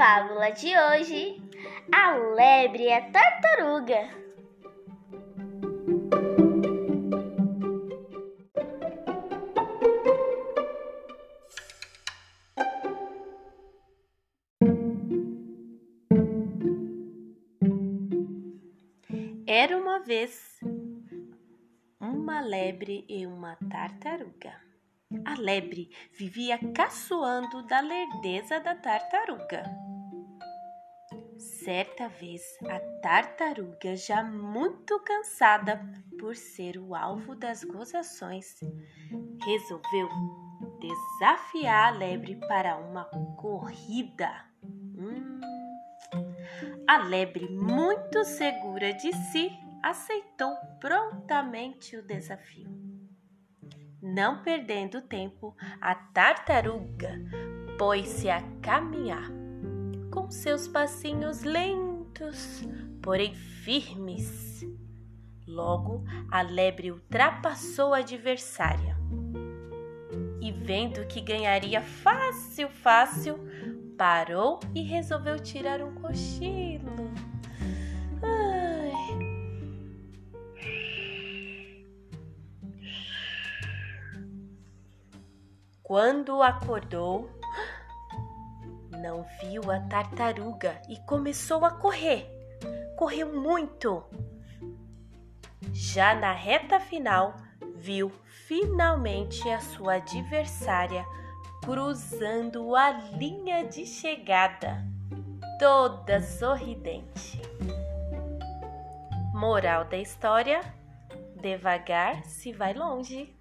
Fábula de hoje: A lebre e a tartaruga. Era uma vez uma lebre e uma tartaruga. A lebre vivia caçoando da lerdeza da tartaruga. Certa vez, a tartaruga, já muito cansada por ser o alvo das gozações, resolveu desafiar a lebre para uma corrida. Hum. A lebre, muito segura de si, aceitou prontamente o desafio. Não perdendo tempo, a tartaruga pôs-se a caminhar com seus passinhos lentos, porém firmes. Logo, a lebre ultrapassou a adversária e, vendo que ganharia fácil, fácil, parou e resolveu tirar um cochilo. Ai. Quando acordou, não viu a tartaruga e começou a correr. Correu muito. Já na reta final, viu finalmente a sua adversária cruzando a linha de chegada, toda sorridente. Moral da história: devagar se vai longe.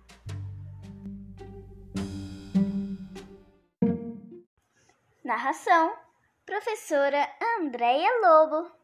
Narração: Professora Andréia Lobo.